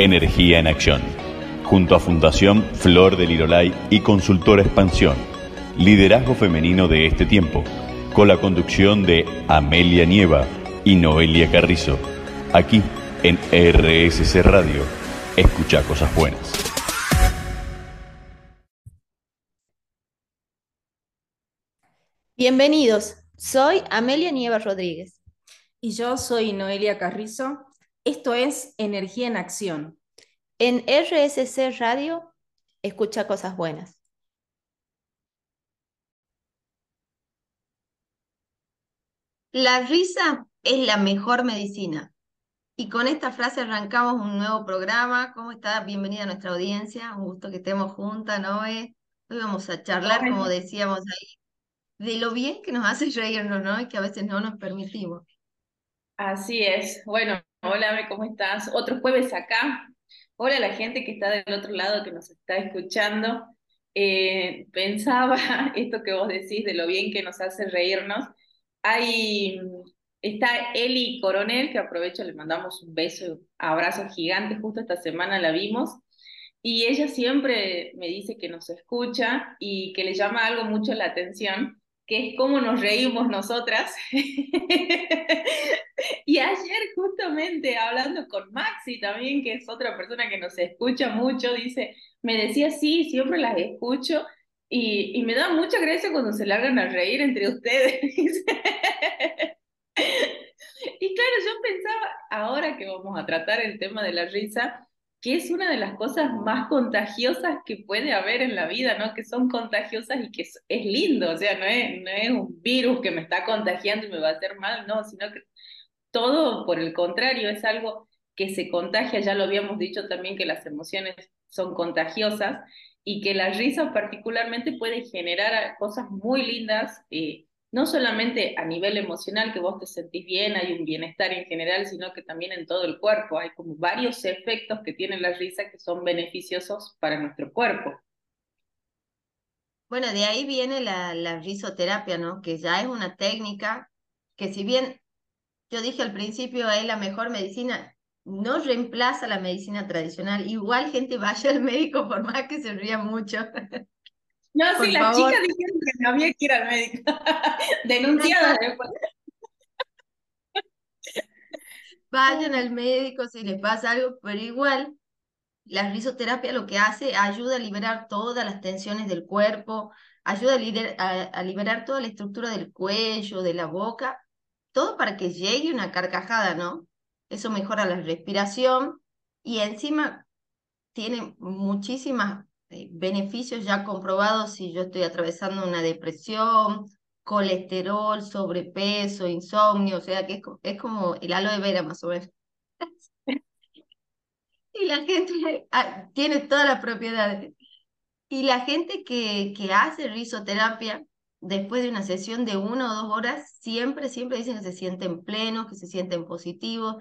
Energía en Acción, junto a Fundación Flor del Lirolay y Consultora Expansión, liderazgo femenino de este tiempo, con la conducción de Amelia Nieva y Noelia Carrizo, aquí en RSC Radio. Escucha cosas buenas. Bienvenidos, soy Amelia Nieva Rodríguez. Y yo soy Noelia Carrizo. Esto es Energía en Acción. En RSC Radio, escucha cosas buenas. La risa es la mejor medicina. Y con esta frase arrancamos un nuevo programa. ¿Cómo está? Bienvenida a nuestra audiencia. Un gusto que estemos juntas, Noé. Hoy vamos a charlar, como decíamos ahí, de lo bien que nos hace reírnos, ¿no? Y que a veces no nos permitimos. Así es. Bueno, hola, ¿cómo estás? Otro jueves acá. Hola la gente que está del otro lado, que nos está escuchando. Eh, pensaba esto que vos decís de lo bien que nos hace reírnos. Hay, está Eli Coronel, que aprovecho, le mandamos un beso, abrazo gigante, justo esta semana la vimos. Y ella siempre me dice que nos escucha y que le llama algo mucho la atención, que es cómo nos reímos nosotras. y ayer justamente hablando con Maxi también, que es otra persona que nos escucha mucho, dice, me decía, sí, siempre las escucho. Y, y me da mucha gracia cuando se largan a reír entre ustedes. y claro, yo pensaba, ahora que vamos a tratar el tema de la risa, que es una de las cosas más contagiosas que puede haber en la vida, ¿no? Que son contagiosas y que es, lindo, o sea, no es, no es un virus que me está contagiando y me va a hacer mal, no, sino que todo por el contrario, es algo que se contagia, ya lo habíamos dicho también que las emociones son contagiosas y que la risa particularmente puede generar cosas muy lindas. Eh, no solamente a nivel emocional, que vos te sentís bien, hay un bienestar en general, sino que también en todo el cuerpo. Hay como varios efectos que tiene la risa que son beneficiosos para nuestro cuerpo. Bueno, de ahí viene la, la risoterapia, ¿no? Que ya es una técnica que si bien yo dije al principio es la mejor medicina, no reemplaza la medicina tradicional. Igual gente vaya al médico por más que se ría mucho. No, sí, las chicas dijeron que no había que ir al médico. Denunciadas después. Vayan al médico si les pasa algo, pero igual la risoterapia lo que hace ayuda a liberar todas las tensiones del cuerpo, ayuda a, a, liberar toda la estructura del cuello, de la boca, todo para que llegue una carcajada, ¿no? Eso mejora la respiración y encima tiene muchísimas eh, beneficios ya comprobados si yo estoy atravesando una depresión, colesterol, sobrepeso, insomnio, o sea que es, es como el aloe vera más o menos. y la gente ah, tiene todas las propiedades. Y la gente que, que hace risoterapia, después de una sesión de una o dos horas, siempre, siempre dicen que se sienten plenos, que se sienten positivos,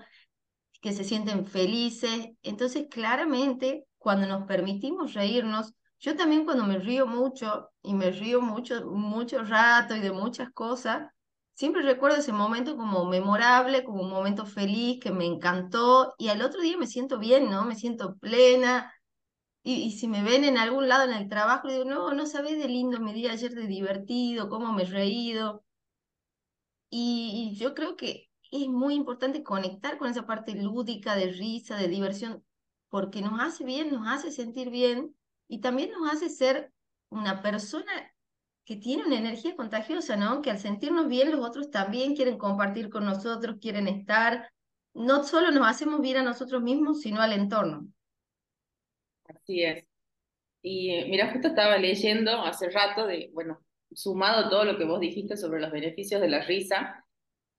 que se sienten felices. Entonces, claramente, cuando nos permitimos reírnos, yo también cuando me río mucho y me río mucho, mucho rato y de muchas cosas, siempre recuerdo ese momento como memorable, como un momento feliz que me encantó y al otro día me siento bien, ¿no? Me siento plena. Y, si me ven en algún lado en el trabajo, digo, no, no sabés de lindo mi día ayer, de divertido, cómo me he reído. y yo creo que es muy importante conectar con esa parte lúdica, de risa, de diversión, porque nos hace bien, nos hace sentir bien y también nos hace ser una persona que tiene una energía contagiosa, ¿no? Que al sentirnos bien los otros también quieren compartir con nosotros, quieren estar. No solo nos hacemos bien a nosotros mismos, sino al entorno. Así es. Y eh, mira, justo estaba leyendo hace rato de, bueno, sumado todo lo que vos dijiste sobre los beneficios de la risa,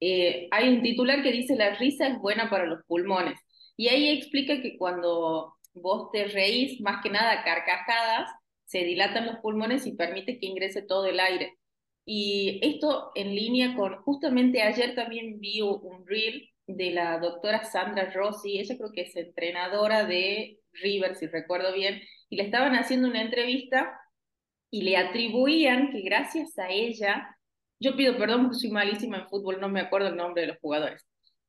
eh, hay un titular que dice la risa es buena para los pulmones. Y ahí explica que cuando vos te reís, más que nada carcajadas, se dilatan los pulmones y permite que ingrese todo el aire. Y esto en línea con, justamente ayer también vi un reel de la doctora Sandra Rossi, ella creo que es entrenadora de River, si recuerdo bien, y le estaban haciendo una entrevista y le atribuían que gracias a ella yo pido perdón porque soy malísima en fútbol, no me acuerdo el nombre de los jugadores.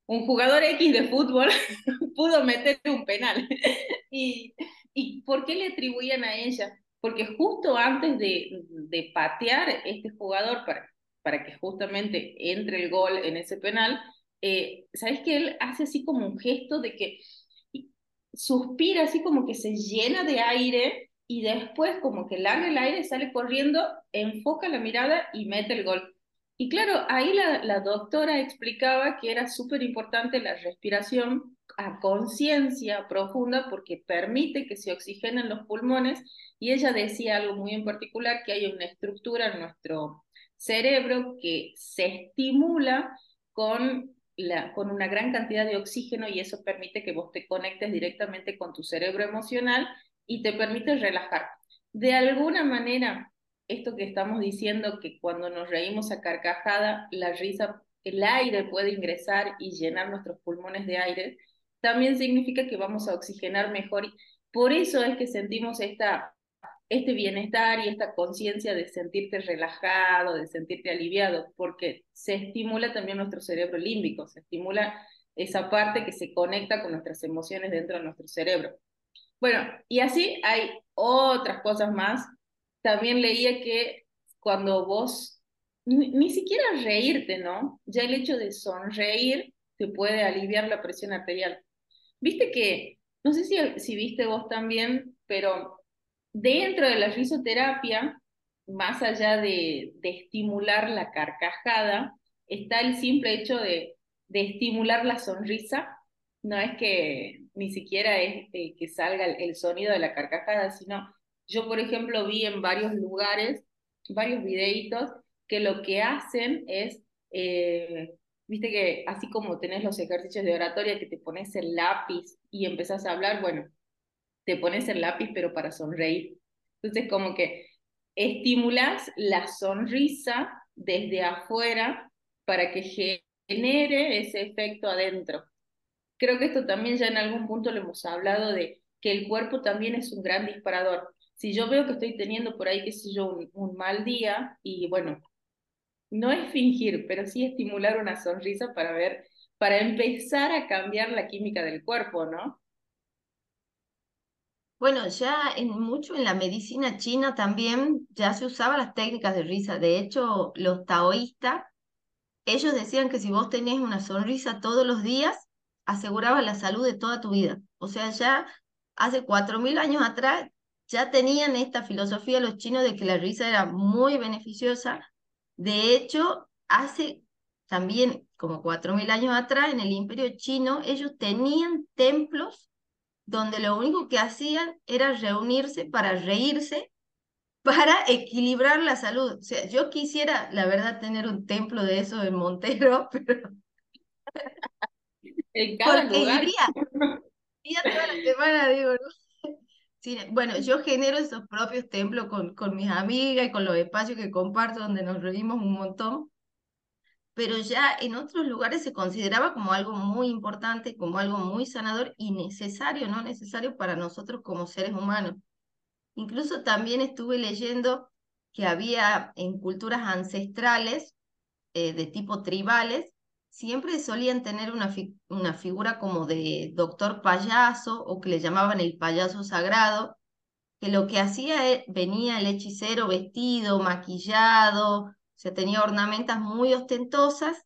Un jugador X de fútbol pudo meter un penal. y, ¿Y por qué le atribuían a ella? Porque justo antes de, de patear este jugador para, para que justamente entre el gol en ese penal, eh, ¿sabes que él hace así como un gesto de que suspira así como que se llena de aire y después como que larga el aire, sale corriendo, enfoca la mirada y mete el gol. Y claro, ahí la, doctora explicaba que era súper importante la respiración a conciencia profunda porque permite que se oxigenen los pulmones y ella decía algo muy en particular, que hay una estructura en nuestro cerebro que se estimula con, la, con una gran cantidad de oxígeno y eso permite que vos te conectes directamente con tu cerebro emocional y te permite relajar. De alguna manera, esto que estamos diciendo, que cuando nos reímos a carcajada, la risa, el aire puede ingresar y llenar nuestros pulmones de aire, también significa que vamos a oxigenar mejor. Por eso es que sentimos esta, este bienestar y esta conciencia de sentirte relajado, de sentirte aliviado, porque se estimula también nuestro cerebro límbico, se estimula esa parte que se conecta con nuestras emociones dentro de nuestro cerebro. Bueno, y así hay otras cosas más. También leía que cuando vos, ni, ni siquiera reírte, ¿no? Ya el hecho de sonreír te puede aliviar la presión arterial. Viste que, no sé si, si viste vos también, pero dentro de la risoterapia, más allá de, de estimular la carcajada, está el simple hecho de, de, estimular la sonrisa. No es que ni siquiera es eh, que salga el, el, sonido de la carcajada, sino yo, por ejemplo, vi en varios lugares, varios videitos, que lo que hacen es eh, Viste que así como tenés los ejercicios de oratoria que te pones el lápiz y empezás a hablar, bueno, te pones el lápiz pero para sonreír. Entonces como que estimulas la sonrisa desde afuera para que genere ese efecto adentro. Creo que esto también ya en algún punto lo hemos hablado de que el cuerpo también es un gran disparador. Si yo veo que estoy teniendo por ahí, qué sé yo, un, mal día y bueno, no es fingir, pero sí estimular una sonrisa para ver, para empezar a cambiar la química del cuerpo, ¿no? Bueno, ya en mucho en la medicina china también ya se usaban las técnicas de risa. De hecho, los taoístas, ellos decían que si vos tenés una sonrisa todos los días, aseguraba la salud de toda tu vida. O sea, ya hace cuatro mil años atrás ya tenían esta filosofía los chinos de que la risa era muy beneficiosa de hecho, hace también como cuatro mil años atrás, en el imperio chino, ellos tenían templos donde lo único que hacían era reunirse para reírse, para equilibrar la salud. O sea, yo quisiera, la verdad, tener un templo de eso en Montero, pero... En cada Porque lugar. Iría, iría toda la semana, digo, ¿no? Bueno, yo genero esos propios templos con, con mis amigas y con los espacios que comparto donde nos reunimos un montón, pero ya en otros lugares se consideraba como algo muy importante, como algo muy sanador y necesario, no necesario para nosotros como seres humanos. Incluso también estuve leyendo que había en culturas ancestrales eh, de tipo tribales siempre solían tener una, una figura como de doctor payaso o que le llamaban el payaso sagrado, que lo que hacía e, venía el hechicero vestido, maquillado, o sea, tenía ornamentas muy ostentosas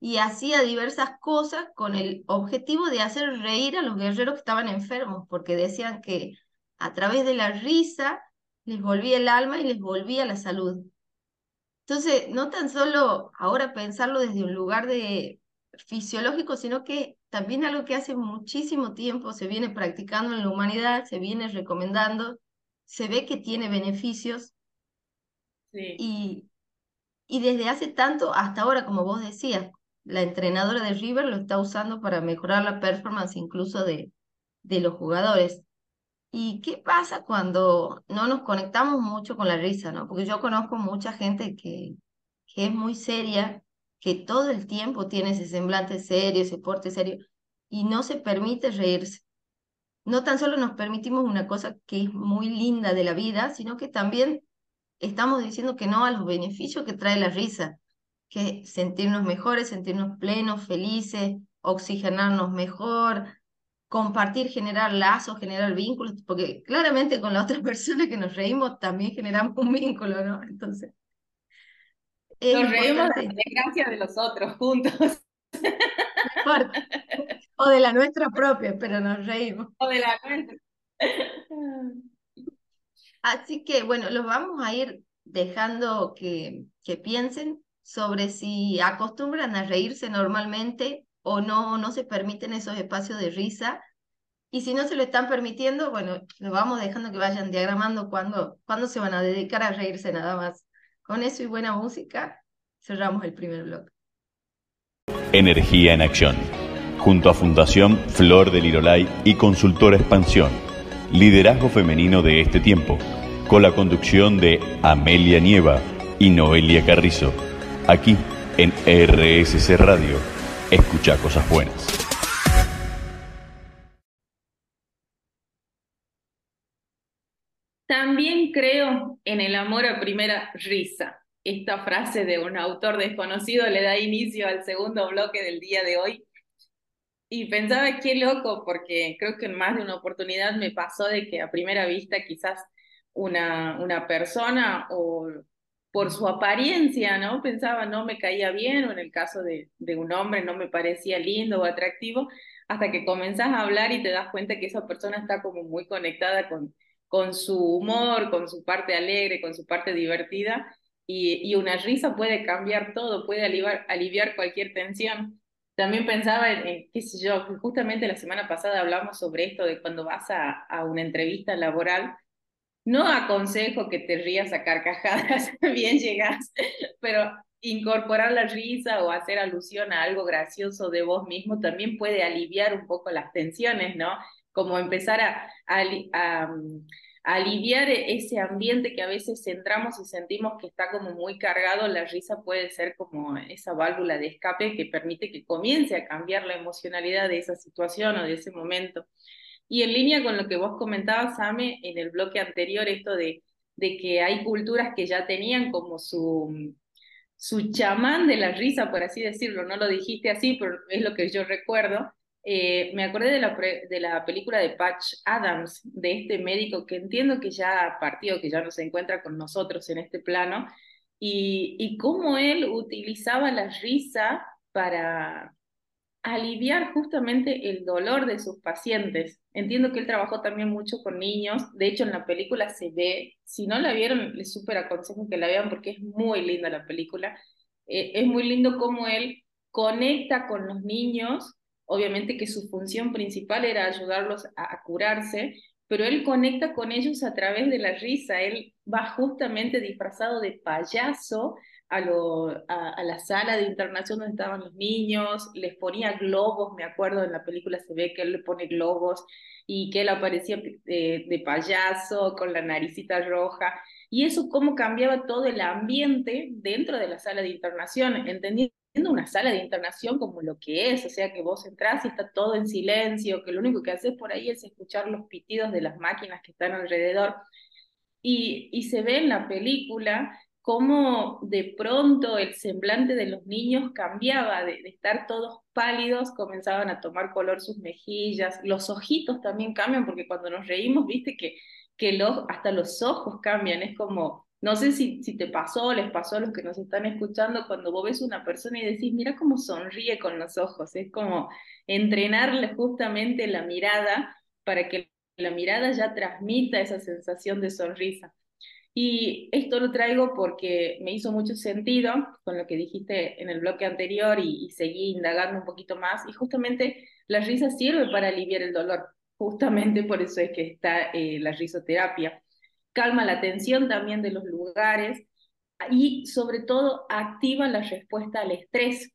y hacía diversas cosas con el objetivo de hacer reír a los guerreros que estaban enfermos, porque decían que a través de la risa les volvía el alma y les volvía la salud. Entonces, no tan solo ahora pensarlo desde un lugar de fisiológico, sino que también algo que hace muchísimo tiempo se viene practicando en la humanidad, se viene recomendando, se ve que tiene beneficios. Y, y desde hace tanto hasta ahora, como vos decías, la entrenadora de River lo está usando para mejorar la performance incluso de, de los jugadores. ¿Y qué pasa cuando no nos conectamos mucho con la risa, no? Porque yo conozco mucha gente que, que es muy seria, que todo el tiempo tiene ese semblante serio, ese porte serio, y no se permite reírse. No tan solo nos permitimos una cosa que es muy linda de la vida, sino que también estamos diciendo que no a los beneficios que trae la risa, que sentirnos mejores, sentirnos plenos, felices, oxigenarnos mejor, compartir, generar lazos, generar vínculos, porque claramente con la otra persona que nos reímos también generamos un vínculo, ¿no? Entonces. nos reímos de la desgracia de los otros juntos. O de la nuestra propia, pero nos reímos. O de la nuestra. Así que bueno, los vamos a ir dejando que, que piensen sobre si acostumbran a reírse normalmente o no, no se permiten esos espacios de risa. Y si no se lo están permitiendo, bueno, lo vamos dejando que vayan diagramando cuándo, cuándo se van a dedicar a reírse nada más. Con eso y buena música, cerramos el primer bloque. Energía en acción. Junto a Fundación Flor del Lirolay y Consultora Expansión. Liderazgo femenino de este tiempo. Con la conducción de Amelia Nieva y Noelia Carrizo. Aquí en RSC Radio escucha cosas buenas. También creo en el amor a primera risa. Esta frase de un autor desconocido le da inicio al segundo bloque del día de hoy. Y pensaba, qué loco, porque creo que en más de una oportunidad me pasó de que a primera vista quizás una, una persona o por su apariencia, ¿no? Pensaba, no me caía bien, o en el caso de, un hombre no me parecía lindo o atractivo, hasta que comenzás a hablar y te das cuenta que esa persona está como muy conectada con, con su humor, con su parte alegre, con su parte divertida, y, y una risa puede cambiar todo, puede aliviar, aliviar cualquier tensión. También pensaba en, qué sé yo, justamente la semana pasada hablamos sobre esto de cuando vas a, a una entrevista laboral, no aconsejo que te rías a carcajadas, bien llegas, pero incorporar la risa o hacer alusión a algo gracioso de vos mismo también puede aliviar un poco las tensiones, ¿no? Como empezar a, a, mm, aliviar ese ambiente que a veces centramos y sentimos que está como muy cargado, la risa puede ser como esa válvula de escape que permite que comience a cambiar la emocionalidad de esa situación o de ese momento. Y en línea con lo que vos comentabas, Ame, en el bloque anterior, esto de, de que hay culturas que ya tenían como su, su chamán de la risa, por así decirlo, no lo dijiste así, pero es lo que yo recuerdo. Eh, me acordé de la, de la película de Patch Adams, de este médico que entiendo que ya partió, que ya no se encuentra con nosotros en este plano, y, y cómo él utilizaba la risa para, aliviar justamente el dolor de sus pacientes. Entiendo que él trabajó también mucho con niños, de hecho en la película se ve, si no la vieron, les súper aconsejo que la vean porque es muy linda la película. Eh, es muy lindo cómo él conecta con los niños, obviamente que su función principal era ayudarlos a, a curarse, pero él conecta con ellos a través de la risa, él va justamente disfrazado de payaso a, lo, a, la sala de internación donde estaban los niños, les ponía globos, me acuerdo en la película se ve que él le pone globos y que él aparecía de, de payaso con la naricita roja, y eso cómo cambiaba todo el ambiente dentro de la sala de internación, entendiendo una sala de internación como lo que es, o sea que vos entrás y está todo en silencio, que lo único que haces por ahí es escuchar los pitidos de las máquinas que están alrededor. Y, y se ve en la película cómo de pronto el semblante de los niños cambiaba, de, estar todos pálidos, comenzaban a tomar color sus mejillas, los ojitos también cambian, porque cuando nos reímos, viste que, que los, hasta los ojos cambian, es como, no sé si, si te pasó, les pasó a los que nos están escuchando, cuando vos ves una persona y decís, mira cómo sonríe con los ojos, es como entrenarle justamente la mirada para que la mirada ya transmita esa sensación de sonrisa. Y esto lo traigo porque me hizo mucho sentido con lo que dijiste en el bloque anterior y, seguí indagando un poquito más. Y justamente la risa sirve para aliviar el dolor. Justamente por eso es que está eh, la risoterapia. Calma la tensión también de los lugares y sobre todo activa la respuesta al estrés,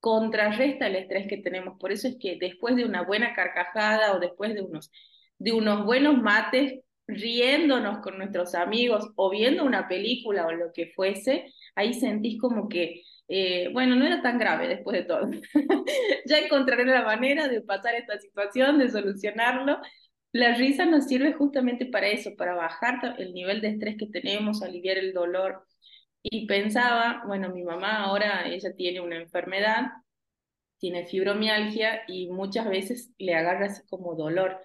contrarresta el estrés que tenemos. Por eso es que después de una buena carcajada o después de unos, de unos buenos mates, riéndonos con nuestros amigos o viendo una película o lo que fuese, ahí sentís como que, eh, bueno, no era tan grave después de todo. ya encontraré la manera de pasar esta situación, de solucionarlo. La risa nos sirve justamente para eso, para bajar el nivel de estrés que tenemos, aliviar el dolor. Y pensaba, bueno, mi mamá ahora, ella tiene una enfermedad tiene fibromialgia y muchas veces le agarra así como dolor.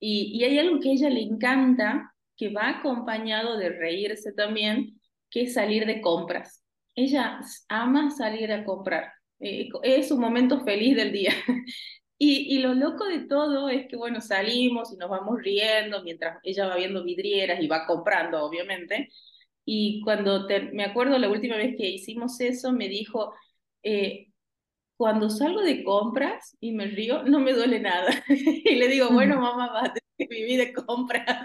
Y, hay algo que ella le encanta, que va acompañado de reírse también, que es salir de compras. Ella ama salir a comprar. Eh, es un momento feliz del día. Y, y, lo loco de todo es que, bueno, salimos y nos vamos riendo mientras ella va viendo vidrieras y va comprando, obviamente. Y cuando me acuerdo la última vez que hicimos eso, me dijo, eh, cuando salgo de compras y me río, no me duele nada. y le digo, bueno, mamá, va a tener que vivir de compras.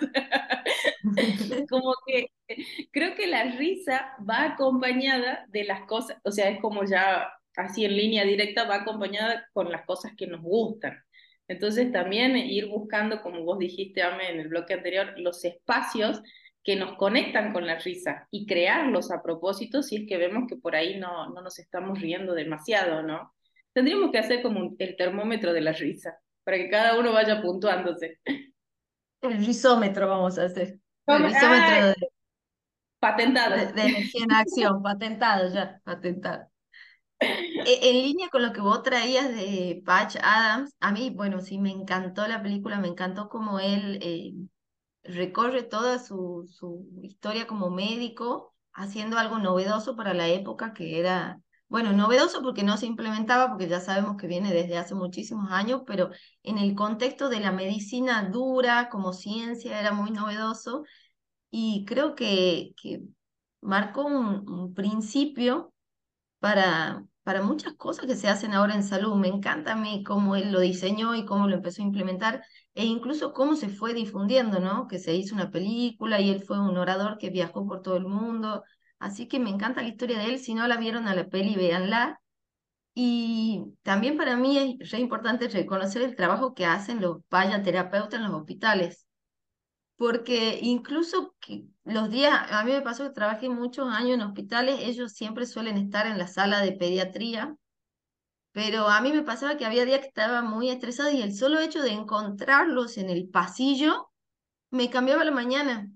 como que creo que la risa va acompañada de las cosas, o sea, es como ya así en línea directa, va acompañada con las cosas que nos gustan. Entonces también ir buscando, como vos dijiste, Ame, en el bloque anterior, los espacios que nos conectan con la risa y crearlos a propósito si es que vemos que por ahí no, no nos estamos riendo demasiado, ¿no? Tendríamos que hacer como el termómetro de la risa, para que cada uno vaya puntuándose. El risómetro vamos a hacer. El risómetro de, patentado. De, energía en acción, patentado ya, patentado. E, en línea con lo que vos traías de Patch Adams, a mí, bueno, sí me encantó la película, me encantó como él eh, recorre toda su, su historia como médico, haciendo algo novedoso para la época que era, bueno, novedoso porque no se implementaba, porque ya sabemos que viene desde hace muchísimos años, pero en el contexto de la medicina dura como ciencia era muy novedoso y creo que, que marcó un, un principio para, para muchas cosas que se hacen ahora en salud. Me encanta a mí cómo él lo diseñó y cómo lo empezó a implementar e incluso cómo se fue difundiendo, ¿no? Que se hizo una película y él fue un orador que viajó por todo el mundo. Así que me encanta la historia de él. Si no la vieron a la peli, véanla. Y también para mí es re importante reconocer el trabajo que hacen los terapeutas en los hospitales. Porque incluso los días, a mí me pasó que trabajé muchos años en hospitales, ellos siempre suelen estar en la sala de pediatría pero a mí me pasaba que había días que estaba muy estresada y el solo hecho de encontrarlos en el pasillo me cambiaba la mañana,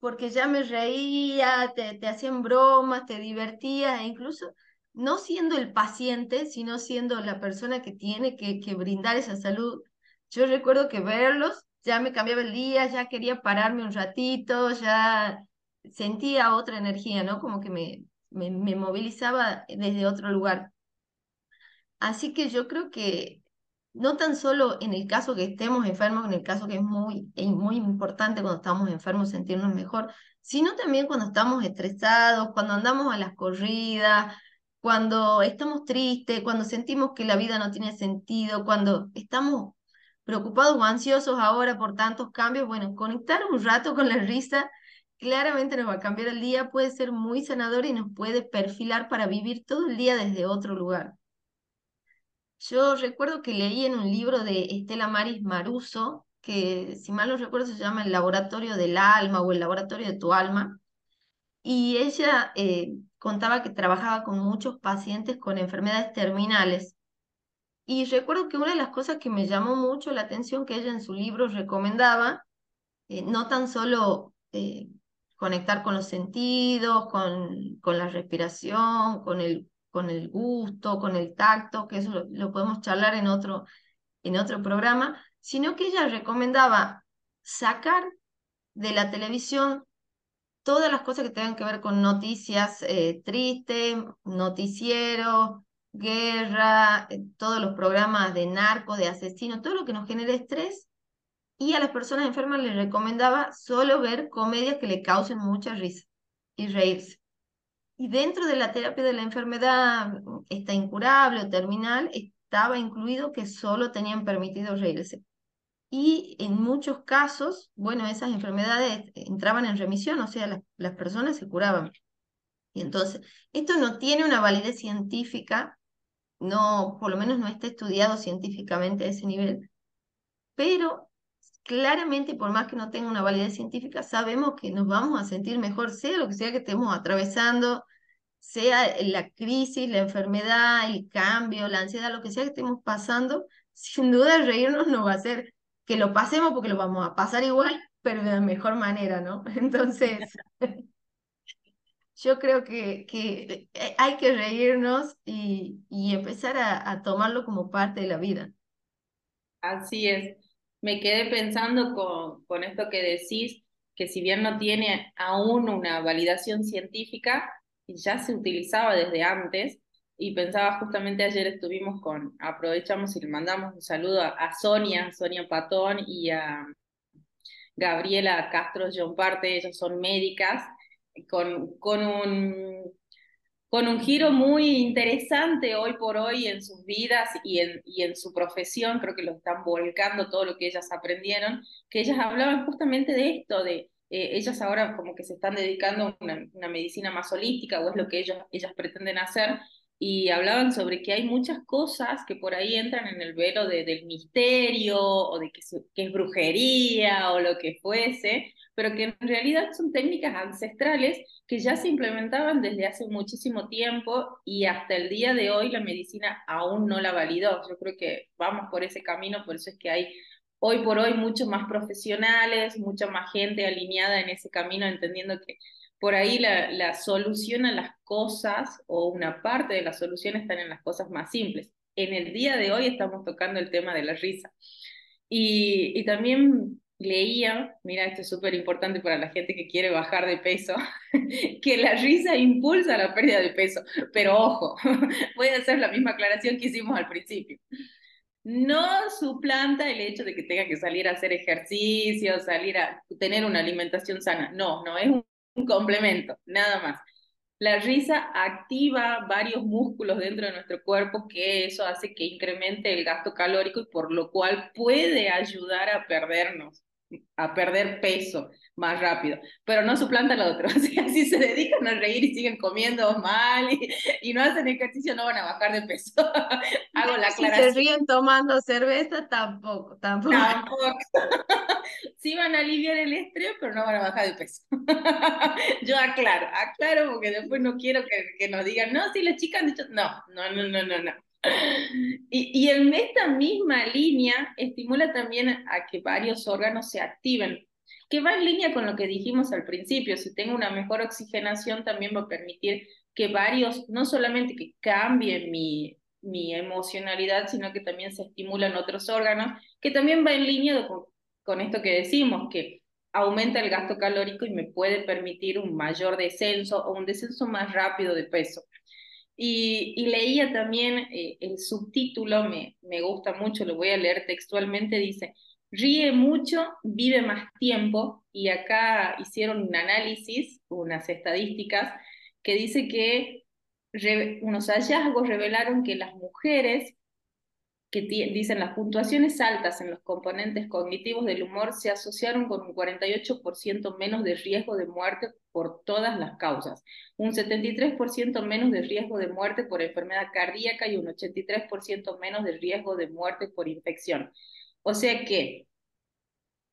porque ya me reía, te, te hacían bromas, te divertías, e incluso no siendo el paciente, sino siendo la persona que tiene que, que brindar esa salud. Yo recuerdo que verlos ya me cambiaba el día, ya quería pararme un ratito, ya sentía otra energía, ¿no? Como que me, me, me movilizaba desde otro lugar. Así que yo creo que no tan solo en el caso que estemos enfermos, en el caso que es muy, muy importante cuando estamos enfermos sentirnos mejor, sino también cuando estamos estresados, cuando andamos a las corridas, cuando estamos tristes, cuando sentimos que la vida no tiene sentido, cuando estamos preocupados o ansiosos ahora por tantos cambios, bueno, conectar un rato con la risa claramente nos va a cambiar el día, puede ser muy sanador y nos puede perfilar para vivir todo el día desde otro lugar. Yo recuerdo que leí en un libro de Estela Maris Maruso, que si mal no recuerdo se llama El Laboratorio del Alma o El Laboratorio de tu Alma, y ella eh, contaba que trabajaba con muchos pacientes con enfermedades terminales. Y recuerdo que una de las cosas que me llamó mucho la atención que ella en su libro recomendaba, eh, no tan solo eh, conectar con los sentidos, con, con la respiración, con el con el gusto, con el tacto, que eso lo, podemos charlar en otro, en otro programa, sino que ella recomendaba sacar de la televisión todas las cosas que tengan que ver con noticias eh, tristes, noticiero, guerra, eh, todos los programas de narco, de asesino, todo lo que nos genere estrés. Y a las personas enfermas les recomendaba solo ver comedias que le causen mucha risa y reírse. Y dentro de la terapia de la enfermedad esta incurable o terminal, estaba incluido que solo tenían permitido reírse. Y en muchos casos, bueno, esas enfermedades entraban en remisión, o sea, las, personas se curaban. Y entonces, esto no tiene una validez científica, no, por lo menos no está estudiado científicamente a ese nivel, pero claramente, por más que no tenga una validez científica, sabemos que nos vamos a sentir mejor, sea lo que sea que estemos atravesando, sea la crisis, la enfermedad, el cambio, la ansiedad, lo que sea que estemos pasando, sin duda reírnos nos va a hacer que lo pasemos porque lo vamos a pasar igual, pero de la mejor manera, ¿no? Entonces, yo creo que, que eh, hay que reírnos y, y empezar a, a tomarlo como parte de la vida. Así es. Me quedé pensando con, con esto que decís, que si bien no tiene aún una validación científica, ya se utilizaba desde antes, y pensaba justamente ayer estuvimos con, aprovechamos y le mandamos un saludo a, Sonia, Sonia Patón y a Gabriela Castro John Parte, ellas son médicas, con, con un con un giro muy interesante hoy por hoy en sus vidas y en, y en su profesión, creo que lo están volcando todo lo que ellas aprendieron, que ellas hablaban justamente de esto, de eh, ellas ahora como que se están dedicando a una, una, medicina más holística o es lo que ellos, ellas pretenden hacer, y hablaban sobre que hay muchas cosas que por ahí entran en el velo de, del misterio o de que, que, es brujería o lo que fuese, pero que en realidad son técnicas ancestrales que ya se implementaban desde hace muchísimo tiempo y hasta el día de hoy la medicina aún no la validó. Yo creo que vamos por ese camino, por eso es que hay hoy por hoy muchos más profesionales, mucha más gente alineada en ese camino, entendiendo que por ahí la, la, solución a las cosas o una parte de la solución están en las cosas más simples. En el día de hoy estamos tocando el tema de la risa. Y, y también leía, mira, esto es súper importante para la gente que quiere bajar de peso, que la risa impulsa la pérdida de peso. Pero ojo, voy a hacer la misma aclaración que hicimos al principio. No suplanta el hecho de que tenga que salir a hacer ejercicio, salir a tener una alimentación sana. No, no, es un complemento, nada más. La risa activa varios músculos dentro de nuestro cuerpo que eso hace que incremente el gasto calórico y por lo cual puede ayudar a perdernos, a perder peso más rápido, pero no suplanta al otro. si se dedican a reír y siguen comiendo mal y, no hacen ejercicio, no van a bajar de peso. Hago la aclaración. Si se ríen tomando cerveza, tampoco, tampoco. Tampoco. sí van a aliviar el estrés, pero no van a bajar de peso. Yo aclaro, aclaro porque después no quiero que, que nos digan, no, si las chicas han dicho, no, no, no, no, no, no. Y, en esta misma línea estimula también a que varios órganos se activen que va en línea con lo que dijimos al principio, si tengo una mejor oxigenación también va a permitir que varios, no solamente que cambien mi, mi emocionalidad, sino que también se estimulan otros órganos, que también va en línea con esto que decimos, que aumenta el gasto calórico y me puede permitir un mayor descenso o un descenso más rápido de peso. Y, leía también eh, el subtítulo, me, me gusta mucho, lo voy a leer textualmente, dice, ríe mucho, vive más tiempo, y acá hicieron un análisis, unas estadísticas, que dice que unos hallazgos revelaron que las mujeres que dicen las puntuaciones altas en los componentes cognitivos del humor se asociaron con un 48% menos de riesgo de muerte por todas las causas, un 73% menos de riesgo de muerte por enfermedad cardíaca y un 83% menos de riesgo de muerte por infección. O sea que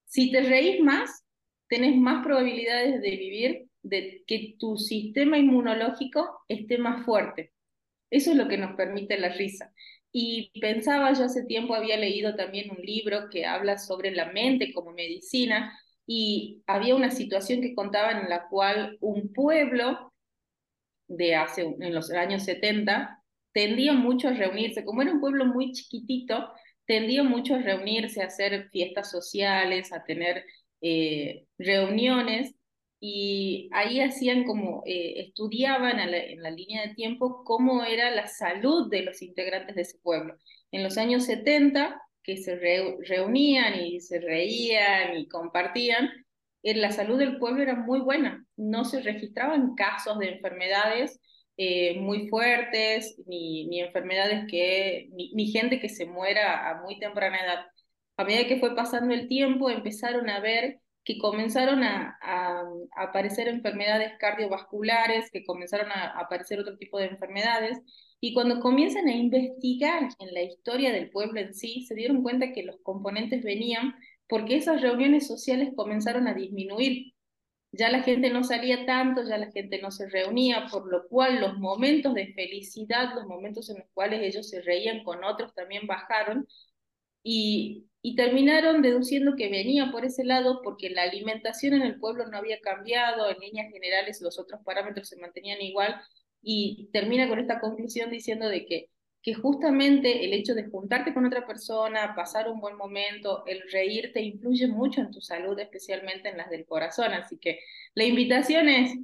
si te reís más, tenés más probabilidades de vivir, de que tu sistema inmunológico esté más fuerte. Eso es lo que nos permite la risa. Y pensaba, yo hace tiempo había leído también un libro que habla sobre la mente como medicina y había una situación que contaban en la cual un pueblo de hace, en los años 70 tendía mucho a reunirse, como era un pueblo muy chiquitito, tendía mucho a reunirse, a hacer fiestas sociales, a tener eh, reuniones y ahí hacían como, eh, estudiaban en la línea de tiempo cómo era la salud de los integrantes de ese pueblo. En los años 70, que se reunían y se reían y compartían, eh, la salud del pueblo era muy buena, no se registraban casos de enfermedades eh, muy fuertes, ni, ni enfermedades que, ni, ni, gente que se muera a muy temprana edad. A medida que fue pasando el tiempo, empezaron a ver que comenzaron a, aparecer enfermedades cardiovasculares, que comenzaron a aparecer otro tipo de enfermedades, y cuando comienzan a investigar en la historia del pueblo en sí, se dieron cuenta que los componentes venían porque esas reuniones sociales comenzaron a disminuir. Ya la gente no salía tanto, ya la gente no se reunía, por lo cual los momentos de felicidad, los momentos en los cuales ellos se reían con otros también bajaron y, terminaron deduciendo que venía por ese lado porque la alimentación en el pueblo no había cambiado, en líneas generales los otros parámetros se mantenían igual, y termina con esta conclusión diciendo de que, que justamente el hecho de juntarte con otra persona, pasar un buen momento, el reírte influye mucho en tu salud, especialmente en las del corazón, así que la invitación es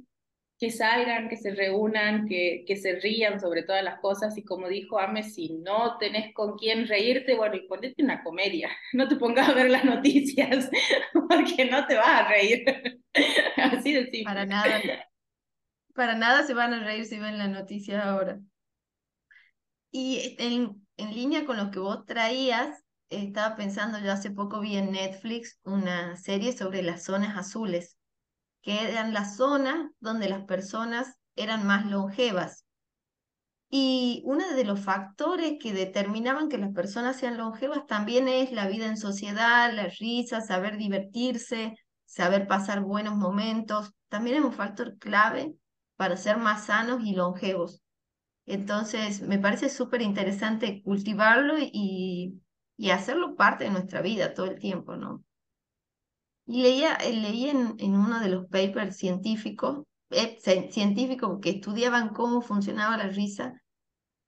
que salgan, que se reúnan, que, que se rían sobre todas las cosas y como dijo Ame, si no tenés con quién reírte, bueno, y ponete una comedia, no te pongas a ver las noticias porque no te vas a reír. Así de simple. Para nada. Para nada se van a reír si ven la noticia ahora. Y en, en línea con lo que vos traías, estaba pensando, yo hace poco vi en Netflix una serie sobre las zonas azules que eran las zonas donde las personas eran más longevas. Y uno de los factores que determinaban que las personas sean longevas también es la vida en sociedad, la risa, saber divertirse, saber pasar buenos momentos. También es un factor clave para ser más sanos y longevos. Entonces, me parece súper interesante cultivarlo y, y hacerlo parte de nuestra vida todo el tiempo, ¿no? Y leía, eh, leí en, en uno de los papers científicos, eh, científicos que estudiaban cómo funcionaba la risa,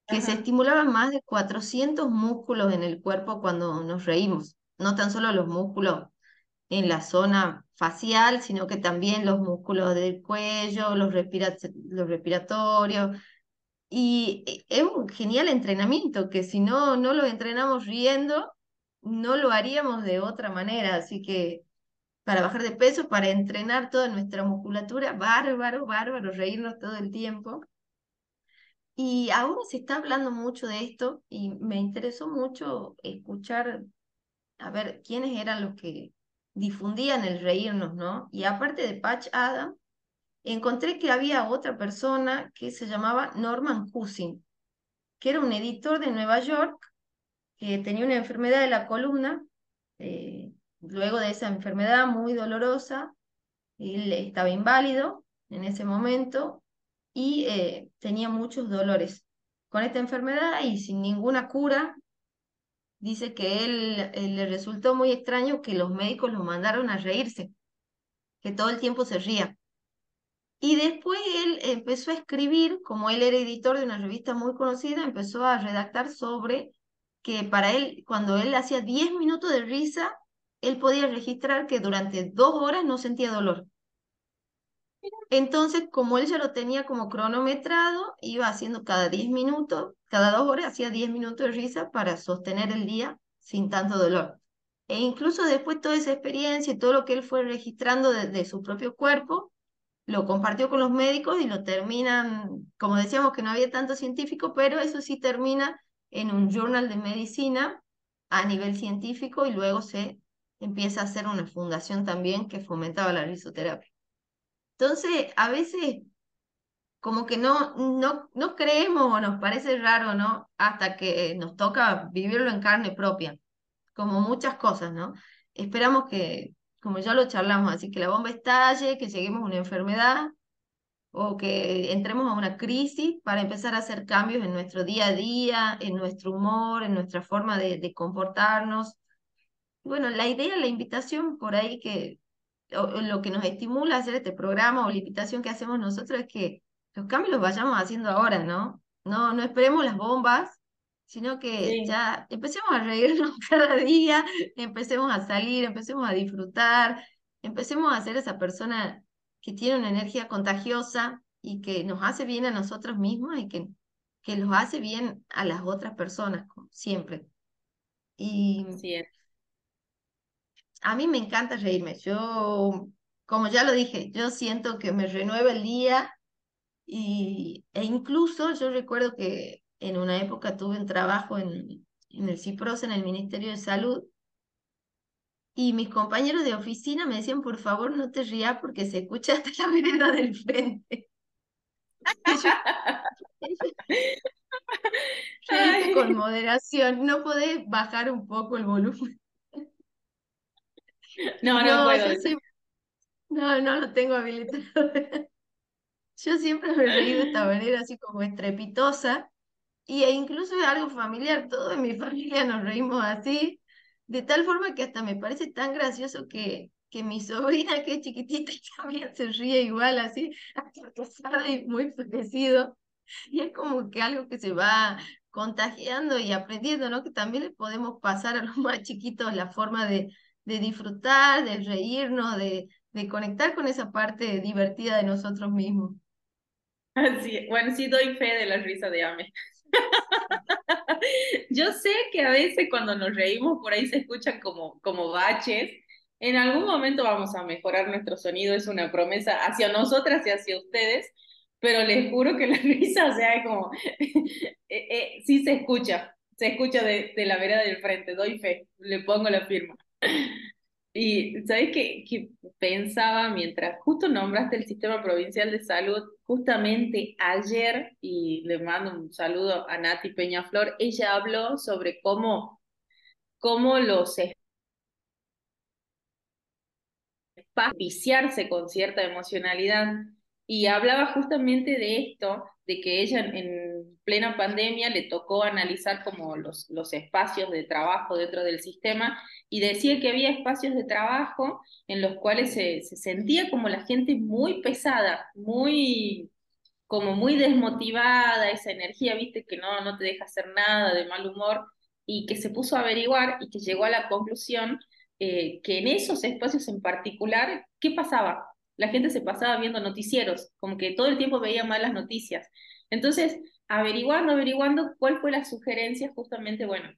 que se estimulaban más de 400 músculos en el cuerpo cuando nos reímos. No tan solo los músculos en la zona facial, sino que también los músculos del cuello, los, los respiratorios. Y eh, es un genial entrenamiento que si no, no lo entrenamos riendo, no lo haríamos de otra manera. Así que para bajar de peso, para entrenar toda nuestra musculatura, bárbaro, bárbaro, reírnos todo el tiempo. Y ahora se está hablando mucho de esto y me interesó mucho escuchar, a ver, quiénes eran los que difundían el reírnos, ¿no? Y aparte de Patch Adam, encontré que había otra persona que se llamaba Norman Cousin, que era un editor de Nueva York, que tenía una enfermedad de la columna, eh, luego de esa enfermedad muy dolorosa, él estaba inválido en ese momento y eh, tenía muchos dolores. Con esta enfermedad y sin ninguna cura, dice que él, él, le resultó muy extraño que los médicos lo mandaron a reírse, que todo el tiempo se ría. Y después él empezó a escribir, como él era editor de una revista muy conocida, empezó a redactar sobre que para él, cuando él hacía 10 minutos de risa, él podía registrar que durante dos horas no sentía dolor. Entonces, como él ya lo tenía como cronometrado, iba haciendo cada 10 minutos, cada dos horas hacía 10 minutos de risa para sostener el día sin tanto dolor. E incluso después toda esa experiencia y todo lo que él fue registrando de, su propio cuerpo, lo compartió con los médicos y lo terminan, como decíamos que no había tanto científico, pero eso sí termina en un journal de medicina a nivel científico y luego se empieza a hacer una fundación también que fomentaba la risoterapia. Entonces, a veces como que no, no, no creemos o nos parece raro, ¿no? Hasta que nos toca vivirlo en carne propia, como muchas cosas, ¿no? Esperamos que, como ya lo charlamos, así que la bomba estalle, que lleguemos a una enfermedad o que entremos a una crisis para empezar a hacer cambios en nuestro día a día, en nuestro humor, en nuestra forma de, de comportarnos, bueno, la idea, la invitación por ahí que lo que nos estimula a hacer este programa o la invitación que hacemos nosotros es que los cambios los vayamos haciendo ahora, ¿no? No, no esperemos las bombas, sino que ya empecemos a reírnos cada día, empecemos a salir, empecemos a disfrutar, empecemos a ser esa persona que tiene una energía contagiosa y que nos hace bien a nosotros mismos y que, que los hace bien a las otras personas, siempre. Y a mí me encanta reírme. Yo, como ya lo dije, yo siento que me renueva el día y, e incluso yo recuerdo que en una época tuve un trabajo en, en el CIPROS, en el Ministerio de Salud, y mis compañeros de oficina me decían, por favor, no te rías porque se escucha hasta la vereda del frente. con moderación, no podés bajar un poco el volumen. No, no, puedo. No, no lo tengo habilitado. Yo siempre me reído de esta manera así como estrepitosa y e incluso es algo familiar, todo en mi familia nos reímos así de tal forma que hasta me parece tan gracioso que, que mi sobrina, que es chiquitita, también se ríe igual, así, y muy parecido. Y es como que algo que se va contagiando y aprendiendo, ¿no? Que también le podemos pasar a los más chiquitos la forma de, de disfrutar, de reírnos, de, de conectar con esa parte divertida de nosotros mismos. Bueno, sí doy fe de la risa de Ame. Yo sé que a veces cuando nos reímos por ahí se escuchan como, como baches. En algún momento vamos a mejorar nuestro sonido, es una promesa hacia nosotras y hacia ustedes, pero les juro que la risa, o sea, es como, eh, eh, sí se escucha, se escucha de, de la vereda del frente, doy fe, le pongo la firma. Y sabes que pensaba mientras justo nombraste el sistema provincial de salud, justamente ayer, y le mando un saludo a Nati Peñaflor, ella habló sobre cómo, cómo los viciarse con cierta emocionalidad. Y hablaba justamente de esto, de que ella en plena pandemia le tocó analizar como los, los espacios de trabajo dentro del sistema y decía que había espacios de trabajo en los cuales se, se sentía como la gente muy pesada, muy como muy desmotivada, esa energía, viste, que no, no te deja hacer nada, de mal humor, y que se puso a averiguar y que llegó a la conclusión eh, que en esos espacios en particular, ¿qué pasaba? La gente se pasaba viendo noticieros, como que todo el tiempo veía malas noticias. Entonces, averiguando, averiguando, ¿cuál fue la sugerencia? Justamente, bueno,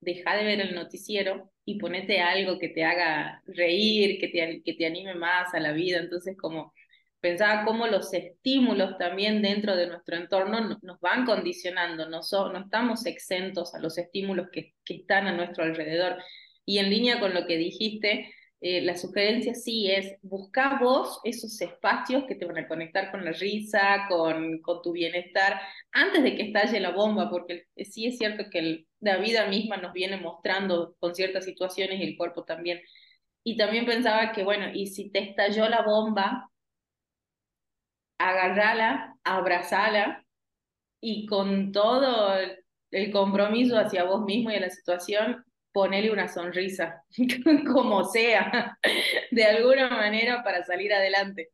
deja de ver el noticiero y ponete algo que te haga reír, que te, que te anime más a la vida. Entonces, como pensaba cómo los estímulos también dentro de nuestro entorno nos van condicionando, no, no estamos exentos a los estímulos que, que están a nuestro alrededor. Y en línea con lo que dijiste, eh, la sugerencia sí es buscar vos esos espacios que te van a conectar con la risa, con, con tu bienestar, antes de que estalle la bomba, porque sí es cierto que la vida misma nos viene mostrando con ciertas situaciones y el cuerpo también. Y también pensaba que, bueno, y si te estalló la bomba, agarrala, abrazala y con todo el compromiso hacia vos mismo y a la situación, ponele una sonrisa, como sea, de alguna manera para salir adelante.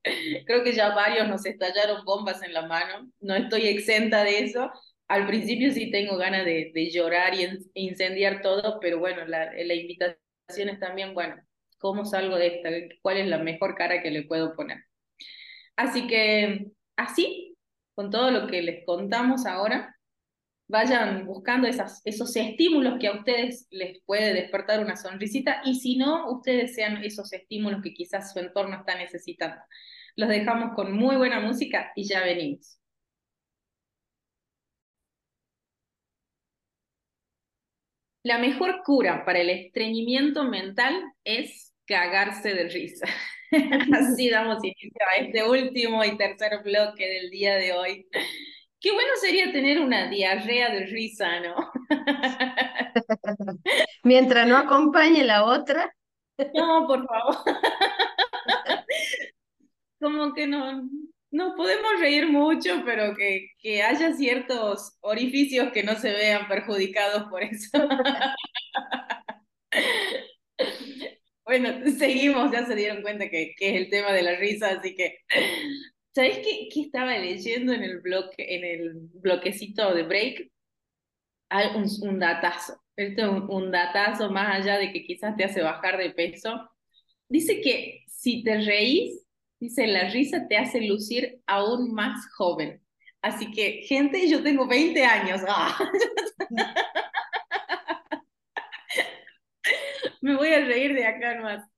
Creo que ya varios nos estallaron bombas en la mano, no estoy exenta de eso. Al principio sí tengo ganas de, de llorar y incendiar todo, pero bueno, la, la invitación es también, bueno, ¿cómo salgo de esta? ¿Cuál es la mejor cara que le puedo poner? Así que así, con todo lo que les contamos ahora, vayan buscando esos estímulos que a ustedes les puede despertar una sonrisita y si no, ustedes sean esos estímulos que quizás su entorno está necesitando. Los dejamos con muy buena música y ya venimos. La mejor cura para el estreñimiento mental es cagarse de risa. Así damos inicio a este último y tercer bloque del día de hoy. Qué bueno sería tener una diarrea de risa, ¿no? Mientras no acompañe la otra. No, por favor. Como que no, no podemos reír mucho, pero que, que haya ciertos orificios que no se vean perjudicados por eso. Bueno, seguimos, ya se dieron cuenta que, que es el tema de la risa, así que ¿Sabés qué, qué, estaba leyendo en el, bloque, en el bloquecito de break? Un, un datazo. Este es un, un, datazo más allá de que quizás te hace bajar de peso. Dice que si te reís, dice la risa te hace lucir aún más joven. Así que, gente, yo tengo 20 años. ¡Ah! Me voy a reír de acá nomás.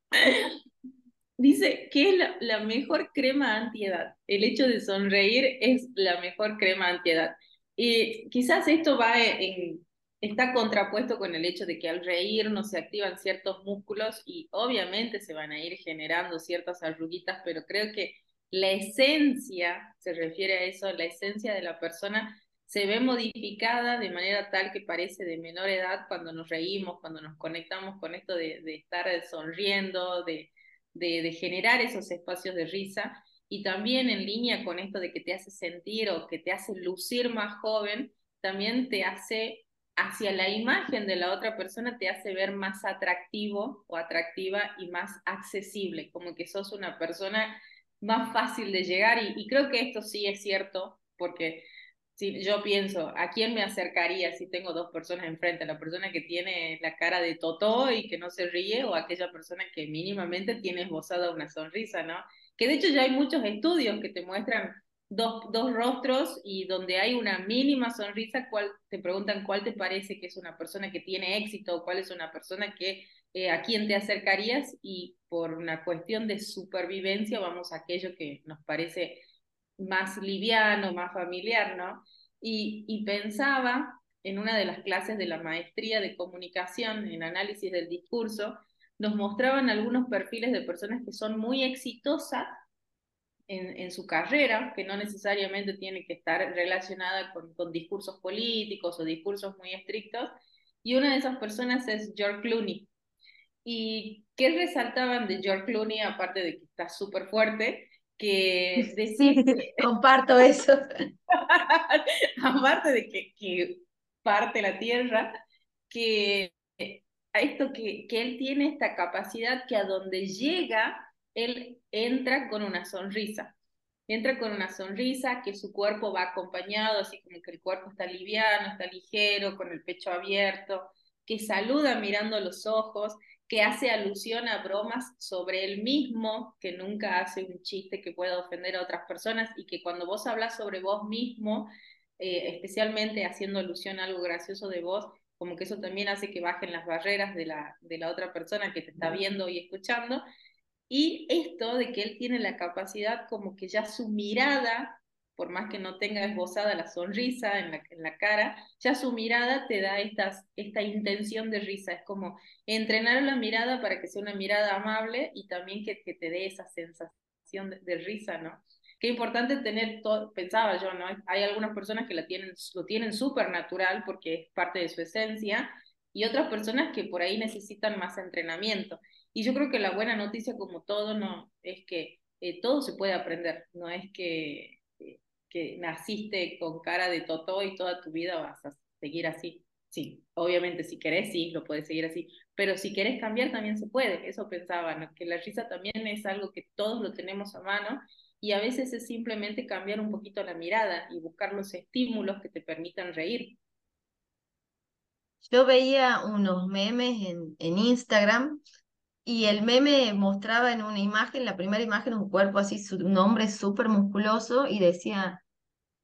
Dice que es la, mejor crema antiedad. El hecho de sonreír es la mejor crema antiedad. Y quizás esto va en, está contrapuesto con el hecho de que al reírnos se activan ciertos músculos y obviamente se van a ir generando ciertas arruguitas, pero creo que la esencia, se refiere a eso, la esencia de la persona se ve modificada de manera tal que parece de menor edad cuando nos reímos, cuando nos conectamos con esto de, de estar sonriendo, de, de, generar esos espacios de risa y también en línea con esto de que te hace sentir o que te hace lucir más joven, también te hace hacia la imagen de la otra persona te hace ver más atractivo o atractiva y más accesible, como que sos una persona más fácil de llegar y, creo que esto sí es cierto, porque si yo pienso, ¿a quién me acercaría si tengo dos personas enfrente? ¿La persona que tiene la cara de totó y que no se ríe o aquella persona que mínimamente tiene esbozada una sonrisa, ¿no? Que de hecho ya hay muchos estudios que te muestran dos, dos rostros y donde hay una mínima sonrisa, cuál, te preguntan cuál te parece que es una persona que tiene éxito o cuál es una persona que eh, a quién te acercarías y por una cuestión de supervivencia vamos a aquello que nos parece más liviano, más familiar, ¿no? Y, y pensaba en una de las clases de la maestría de comunicación en análisis del discurso, nos mostraban algunos perfiles de personas que son muy exitosas en, en, su carrera, que no necesariamente tiene que estar relacionada con, con, discursos políticos o discursos muy estrictos, y una de esas personas es George Clooney. ¿Y qué resaltaban de George Clooney, aparte de que está súper fuerte? Que sí, comparto eso. aparte de que, que parte la tierra, que esto que, que él tiene esta capacidad que a donde llega, él entra con una sonrisa. Entra con una sonrisa, que su cuerpo va acompañado, así como que el cuerpo está liviano, está ligero, con el pecho abierto, que saluda mirando los ojos, que hace alusión a bromas sobre él mismo, que nunca hace un chiste que pueda ofender a otras personas y que cuando vos hablas sobre vos mismo, eh, especialmente haciendo alusión a algo gracioso de vos, como que eso también hace que bajen las barreras de la, de la otra persona que te está viendo y escuchando. Y esto de que él tiene la capacidad como que ya su mirada por más que no tenga esbozada la sonrisa en la, en la cara, ya su mirada te da estas, esta intención de risa. Es como entrenar la mirada para que sea una mirada amable y también que, que te dé esa sensación de, risa, ¿no? Qué importante tener todo, pensaba yo, ¿no? Hay algunas personas que la tienen, lo tienen súper natural porque es parte de su esencia y otras personas que por ahí necesitan más entrenamiento. Y yo creo que la buena noticia como todo no es que eh, todo se puede aprender, no es que que naciste con cara de totó y toda tu vida vas a seguir así. Sí, obviamente si querés, sí, lo puedes seguir así, pero si querés cambiar también se puede, eso pensaba, que la risa también es algo que todos lo tenemos a mano y a veces es simplemente cambiar un poquito la mirada y buscar los estímulos que te permitan reír. Yo veía unos memes en, en Instagram y el meme mostraba en una imagen, la primera imagen, un cuerpo así, un hombre súper musculoso y decía,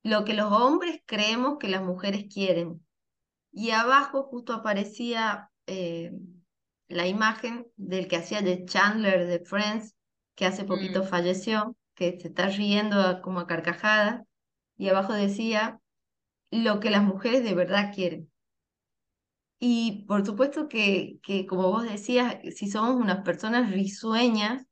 lo que los hombres creemos que las mujeres quieren. Y abajo justo aparecía eh, la imagen del que hacía de Chandler de Friends, que hace poquito mm. falleció, que se está riendo como a carcajadas, y abajo decía, lo que las mujeres de verdad quieren. Y por supuesto que, que, como vos decías, si somos unas personas risueñas,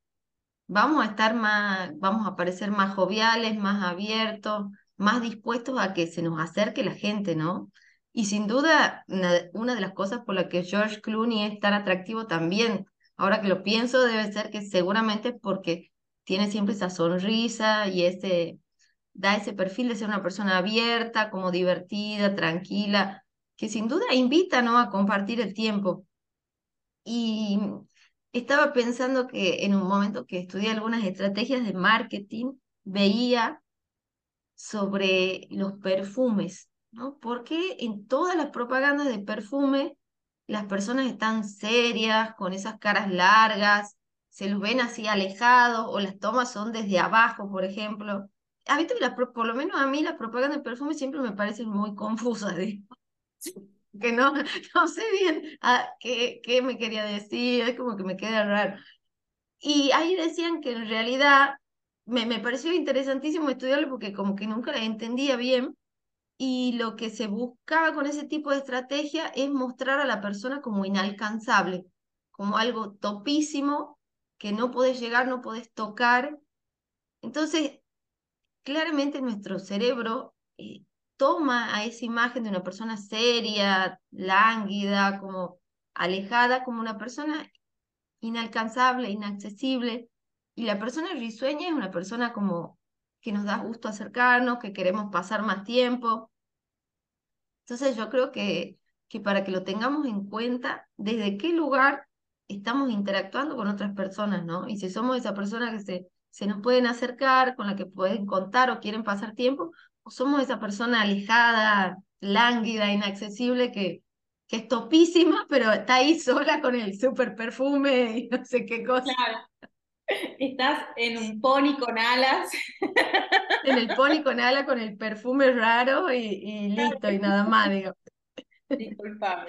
vamos a estar más, vamos a parecer más joviales, más abiertos, más dispuestos a que se nos acerque la gente, ¿no? Y sin duda, una, de las cosas por las que George Clooney es tan atractivo también, ahora que lo pienso, debe ser que seguramente porque tiene siempre esa sonrisa y ese, da ese perfil de ser una persona abierta, como divertida, tranquila, que sin duda invita ¿no? a compartir el tiempo. Y estaba pensando que en un momento que estudié algunas estrategias de marketing, veía sobre los perfumes, ¿no? Porque en todas las propagandas de perfume las personas están serias, con esas caras largas, se los ven así alejados o las tomas son desde abajo, por ejemplo. A mí, por lo menos a mí las propagandas de perfume siempre me parecen muy confusas que no, no sé bien ah, qué, qué me quería decir, es como que me queda raro. Y ahí decían que en realidad me, me pareció interesantísimo estudiarlo porque como que nunca la entendía bien y lo que se buscaba con ese tipo de estrategia es mostrar a la persona como inalcanzable, como algo topísimo que no podés llegar, no podés tocar. Entonces, claramente nuestro cerebro eh, toma a esa imagen de una persona seria, lánguida, como alejada, como una persona inalcanzable, inaccesible. Y la persona risueña es una persona como que nos da gusto acercarnos, que queremos pasar más tiempo. Entonces yo creo que, que para que lo tengamos en cuenta desde qué lugar estamos interactuando con otras personas, ¿no? Y si somos esa persona que se, se nos pueden acercar, con la que pueden contar o quieren pasar tiempo, somos esa persona alejada, lánguida, inaccesible, que, que es topísima, pero está ahí sola con el super perfume y no sé qué cosa. Claro. Estás en un pony con alas. En el pony con alas, con el perfume raro y, y listo, y nada más, digo. Disculpame.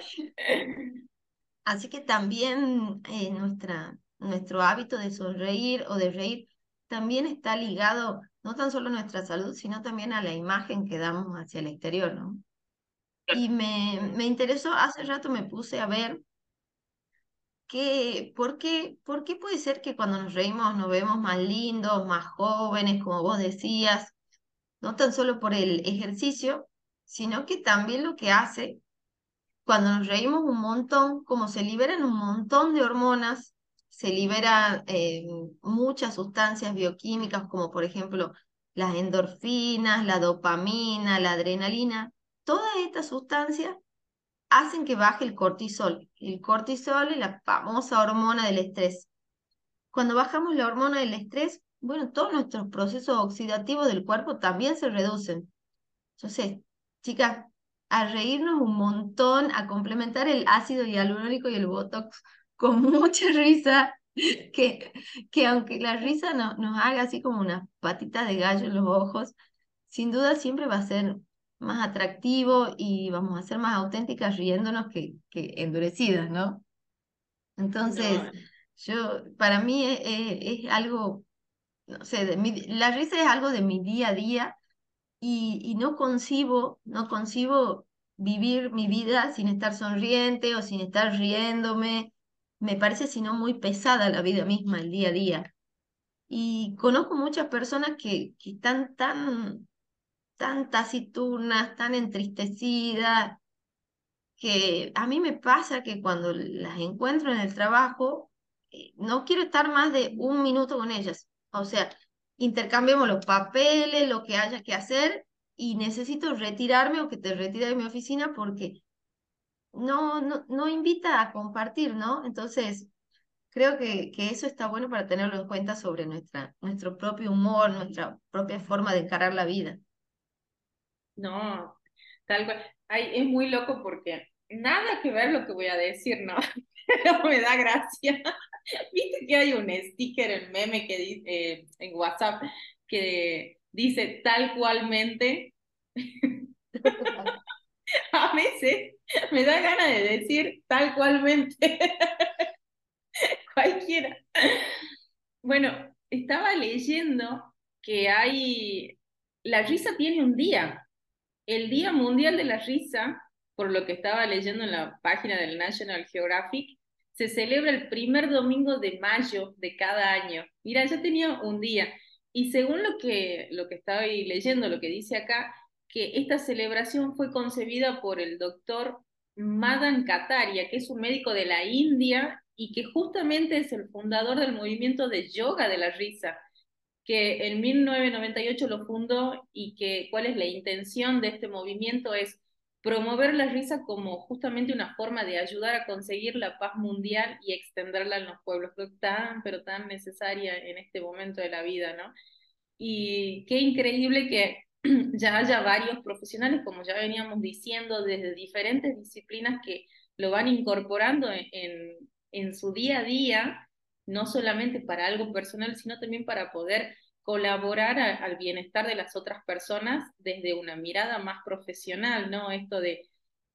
Así que también eh, nuestra, nuestro hábito de sonreír o de reír también está ligado no tan solo a nuestra salud, sino también a la imagen que damos hacia el exterior, ¿no? Y me, me interesó, hace rato me puse a ver que, ¿por qué, ¿por qué puede ser que cuando nos reímos nos vemos más lindos, más jóvenes, como vos decías, no tan solo por el ejercicio, sino que también lo que hace cuando nos reímos un montón, como se liberan un montón de hormonas, se liberan eh, muchas sustancias bioquímicas, como por ejemplo las endorfinas, la dopamina, la adrenalina, todas estas sustancias hacen que baje el cortisol. El cortisol es la famosa hormona del estrés. Cuando bajamos la hormona del estrés, bueno, todos nuestros procesos oxidativos del cuerpo también se reducen. Entonces, chicas, a reírnos un montón, a complementar el ácido hialurónico y el botox con mucha risa, que, que aunque la risa no, nos haga así como una patita de gallo en los ojos, sin duda siempre va a ser más atractivo y vamos a ser más auténticas riéndonos que, que endurecidas, ¿no? Entonces, yo, para mí es, algo, no sé, de la risa es algo de mi día a día y, y no concibo, no concibo vivir mi vida sin estar sonriente o sin estar riéndome. Me parece sino muy pesada la vida misma, el día a día. Y conozco muchas personas que, que están tan tan taciturnas, tan entristecidas, que a mí me pasa que cuando las encuentro en el trabajo, eh, no quiero estar más de un minuto con ellas. O sea, intercambiamos los papeles, lo que haya que hacer, y necesito retirarme o que te retire de mi oficina porque no, no, no invita a compartir, ¿no? Entonces, creo que, que eso está bueno para tenerlo en cuenta sobre nuestra, nuestro propio humor, nuestra propia forma de encarar la vida. No, tal cual. Ay, es muy loco porque nada que ver lo que voy a decir, ¿no? Pero me da gracia. Viste que hay un sticker, el meme que dice eh, en WhatsApp que dice tal cualmente. a veces me da ganas de decir tal cualmente. Cualquiera. Bueno, estaba leyendo que hay, la risa tiene un día, el Día Mundial de la Risa, por lo que estaba leyendo en la página del National Geographic, se celebra el primer domingo de mayo de cada año. Mira, ya tenía un día. Y según lo que, lo que leyendo, lo que dice acá, que esta celebración fue concebida por el doctor Madan Kataria, que es un médico de la India y que justamente es el fundador del movimiento de yoga de la risa que en 1998 lo fundó y que cuál es la intención de este movimiento es promover la risa como justamente una forma de ayudar a conseguir la paz mundial y extenderla en los pueblos, tan, pero tan necesaria en este momento de la vida, ¿no? Y qué increíble que ya haya varios profesionales, como ya veníamos diciendo, desde diferentes disciplinas que lo van incorporando en, en su día a día no solamente para algo personal, sino también para poder colaborar al bienestar de las otras personas desde una mirada más profesional, ¿no? Esto de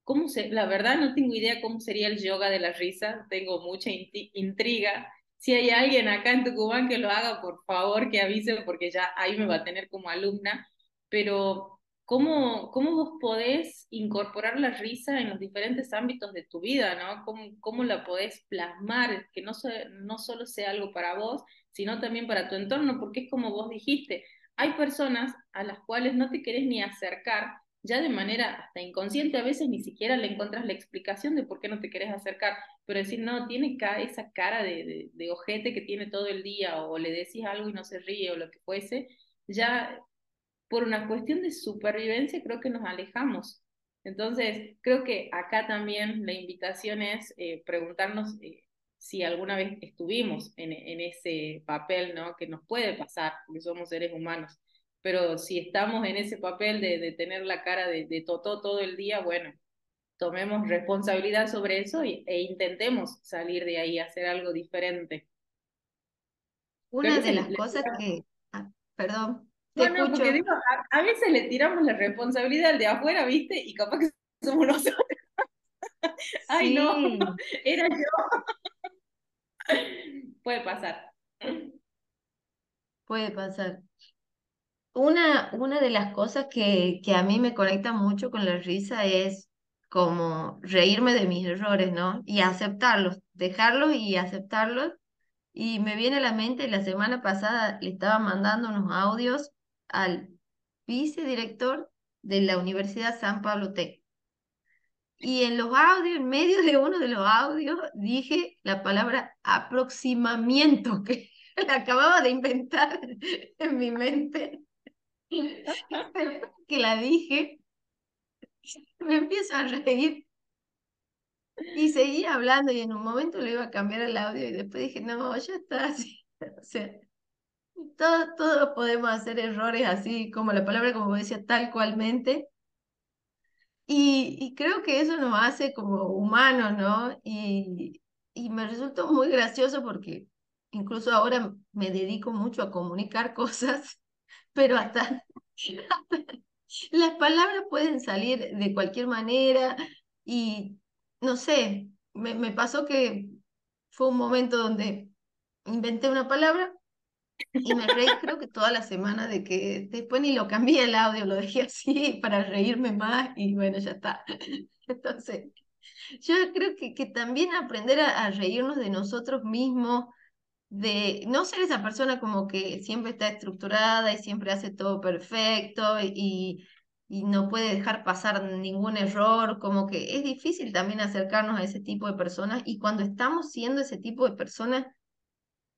cómo se, la verdad no tengo idea cómo sería el yoga de la risa, tengo mucha intriga. Si hay alguien acá en Tucumán que lo haga, por favor que avise porque ya ahí me va a tener como alumna, pero ¿Cómo, ¿Cómo vos podés incorporar la risa en los diferentes ámbitos de tu vida, ¿no? ¿Cómo, cómo la podés plasmar? Que no, no solo sea algo para vos, sino también para tu entorno, porque es como vos dijiste, hay personas a las cuales no te querés ni acercar, ya de manera hasta inconsciente, a veces ni siquiera le encuentras la explicación de por qué no te querés acercar, pero decir, no, tiene esa cara de, de, de ojete que tiene todo el día, o le decís algo y no se ríe, o lo que fuese, ya por una cuestión de supervivencia creo que nos alejamos. Entonces, creo que acá también la invitación es eh, preguntarnos eh, si alguna vez estuvimos en, en, ese papel, ¿no? Que nos puede pasar, porque somos seres humanos. Pero si estamos en ese papel de, de tener la cara de, de totó todo el día, bueno, tomemos responsabilidad sobre eso e intentemos salir de ahí, hacer algo diferente. Una de las cosas que, ah, perdón, bueno, porque digo, a, veces le tiramos la responsabilidad al de afuera, ¿viste? Y capaz que somos nosotros. Ay, no, era yo. Puede pasar. Puede pasar. Una, una de las cosas que, que a mí me conecta mucho con la risa es como reírme de mis errores, ¿no? Y aceptarlos, dejarlos y aceptarlos. Y me viene a la mente, la semana pasada le estaba mandando unos audios al vicedirector de la Universidad San Pablo Tec. Y en los audios, en medio de uno de los audios, dije la palabra aproximamiento, que la acababa de inventar en mi mente. que la dije, me empiezo a reír. Y seguía hablando y en un momento le iba a cambiar el audio y después dije, no, ya está así. O sea, todos, todos podemos hacer errores así, como la palabra, como decía, tal cualmente. Y, creo que eso nos hace como humanos, ¿no? Y, me resultó muy gracioso porque incluso ahora me dedico mucho a comunicar cosas, pero hasta, las palabras pueden salir de cualquier manera y no sé, me pasó que fue un momento donde inventé una palabra y me reí creo que toda la semana de que después ni lo cambié el audio, lo dejé así para reírme más y bueno, ya está. Entonces, yo creo que, que también aprender a, a reírnos de nosotros mismos, de no ser esa persona como que siempre está estructurada y siempre hace todo perfecto y, y no puede dejar pasar ningún error, como que es difícil también acercarnos a ese tipo de personas y cuando estamos siendo ese tipo de personas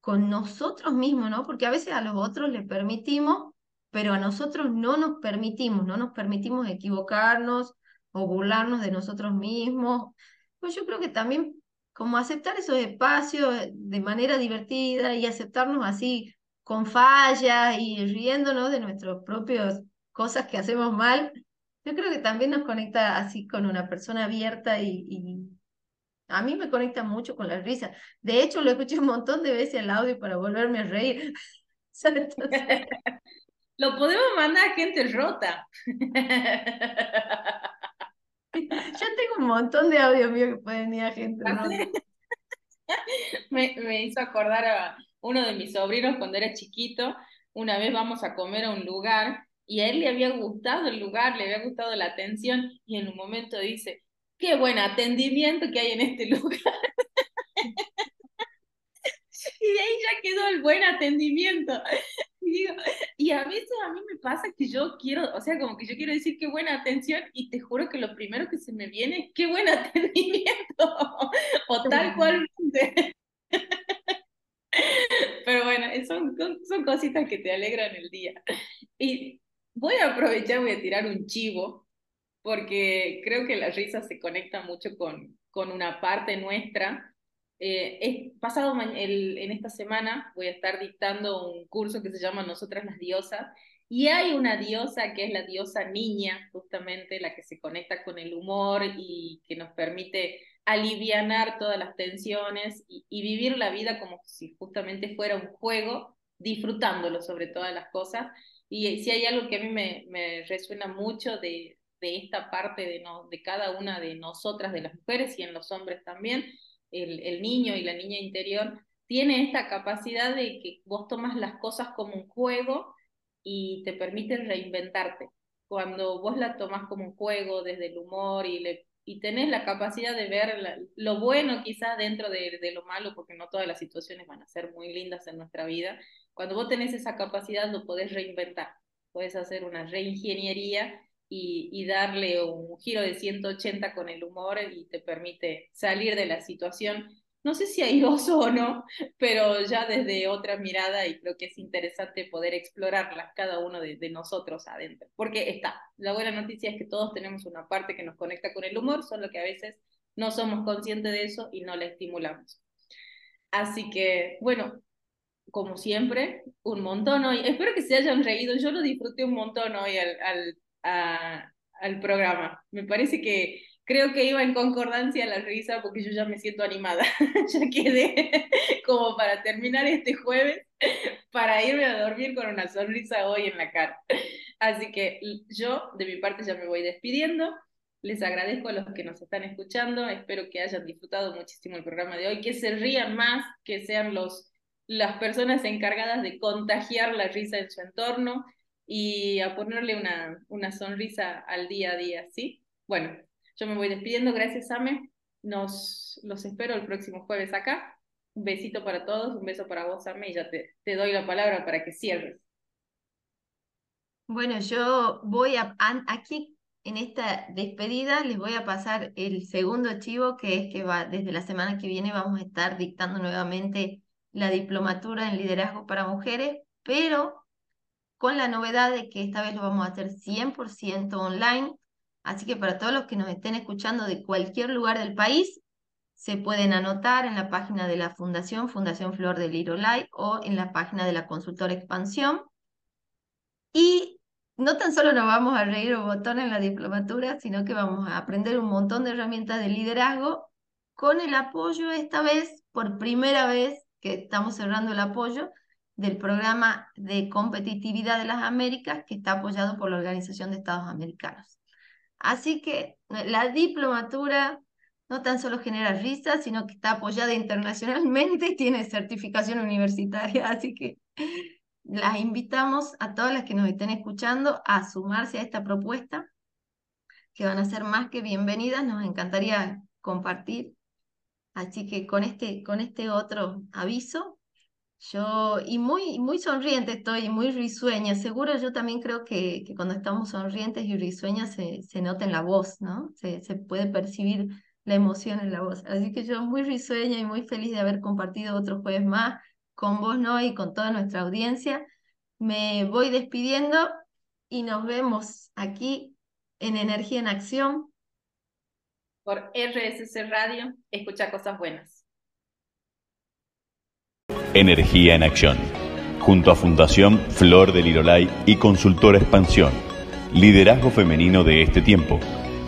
con nosotros mismos, ¿no? Porque a veces a los otros les permitimos, pero a nosotros no nos permitimos, no nos permitimos equivocarnos o burlarnos de nosotros mismos. Pues yo creo que también como aceptar esos espacios de manera divertida y aceptarnos así con fallas y riéndonos de nuestros propios cosas que hacemos mal, yo creo que también nos conecta así con una persona abierta y, a mí me conecta mucho con la risa. De hecho, lo escuché un montón de veces el audio para volverme a reír. Lo podemos mandar a gente rota. Yo tengo un montón de audio mío que pueden ir a gente rota. Me, me hizo acordar a uno de mis sobrinos cuando era chiquito. Una vez vamos a comer a un lugar y a él le había gustado el lugar, le había gustado la atención y en un momento dice, qué buen atendimiento que hay en este lugar. y de ahí ya quedó el buen atendimiento. Y, digo, y a veces a mí me pasa que yo quiero, o sea, como que yo quiero decir qué buena atención y te juro que lo primero que se me viene es qué buen atendimiento o tal cual. Pero bueno, son, son cositas que te alegran el día. Y Voy a aprovechar, voy a tirar un chivo, porque creo que la risa se conecta mucho con, con una parte nuestra. Eh, es, pasado el, en esta semana voy a estar dictando un curso que se llama Nosotras las Diosas, y hay una diosa que es la diosa niña, justamente la que se conecta con el humor y que nos permite alivianar todas las tensiones y, y, vivir la vida como si justamente fuera un juego, disfrutándolo sobre todas las cosas. Y si hay algo que a mí me, me resuena mucho de, de esta parte de, no, de cada una de nosotras, de las mujeres y en los hombres también, el, el niño y la niña interior, tiene esta capacidad de que vos tomas las cosas como un juego y te permite reinventarte. Cuando vos la tomas como un juego desde el humor y, le, y tenés la capacidad de ver lo bueno quizás dentro de, lo malo, porque no todas las situaciones van a ser muy lindas en nuestra vida, cuando vos tenés esa capacidad lo podés reinventar, podés hacer una reingeniería y, y, darle un giro de 180 con el humor y te permite salir de la situación no sé si airoso o no, pero ya desde otra mirada y creo que es interesante poder explorarlas cada uno de, de, nosotros adentro. Porque está, la buena noticia es que todos tenemos una parte que nos conecta con el humor, solo que a veces no somos conscientes de eso y no la estimulamos. Así que, bueno, como siempre, un montón hoy. Espero que se hayan reído. Yo lo disfruté un montón hoy al, al, al programa. Me parece que creo que iba en concordancia la risa porque yo ya me siento animada. ya quedé como para terminar este jueves, para irme a dormir con una sonrisa hoy en la cara. Así que yo, de mi parte, ya me voy despidiendo. Les agradezco a los que nos están escuchando. Espero que hayan disfrutado muchísimo el programa de hoy, que se rían más, que sean los, las personas encargadas de contagiar la risa en su entorno y a ponerle una, una sonrisa al día a día, ¿sí? Bueno, yo me voy despidiendo, gracias Ame, nos los espero el próximo jueves acá. Un besito para todos, un beso para vos, Ame, y ya te, te doy la palabra para que cierres. Bueno, yo voy a, aquí en esta despedida les voy a pasar el segundo archivo, que es que va, desde la semana que viene vamos a estar dictando nuevamente la diplomatura en liderazgo para mujeres, pero con la novedad de que esta vez lo vamos a hacer 100% online. Así que para todos los que nos estén escuchando de cualquier lugar del país, se pueden anotar en la página de la Fundación, Fundación Flor del Irolai, o en la página de la Consultora Expansión. Y no tan solo nos vamos a reír un botón en la diplomatura, sino que vamos a aprender un montón de herramientas de liderazgo con el apoyo esta vez, por primera vez que estamos cerrando el apoyo, del programa de competitividad de las Américas que está apoyado por la Organización de Estados Americanos. Así que la diplomatura no tan solo genera risa, sino que está apoyada internacionalmente y tiene certificación universitaria. Así que las invitamos a todas las que nos estén escuchando a sumarse a esta propuesta, que van a ser más que bienvenidas. Nos encantaría compartir. Así que con este, con este otro aviso, yo, y muy, muy sonriente estoy, muy risueña. Seguro yo también creo que, que cuando estamos sonrientes y risueñas se, se nota en la voz, ¿no? Se, se puede percibir la emoción en la voz. Así que yo muy risueña y muy feliz de haber compartido otro jueves más con vos, ¿no? Y con toda nuestra audiencia. Me voy despidiendo y nos vemos aquí en Energía en Acción. Por RSC Radio, escucha cosas buenas. Energía en Acción, junto a Fundación Flor del Irolay y Consultora Expansión, liderazgo femenino de este tiempo,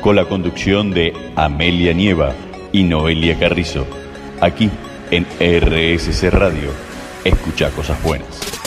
con la conducción de Amelia Nieva y Noelia Carrizo, aquí en RSC Radio. Escucha cosas buenas.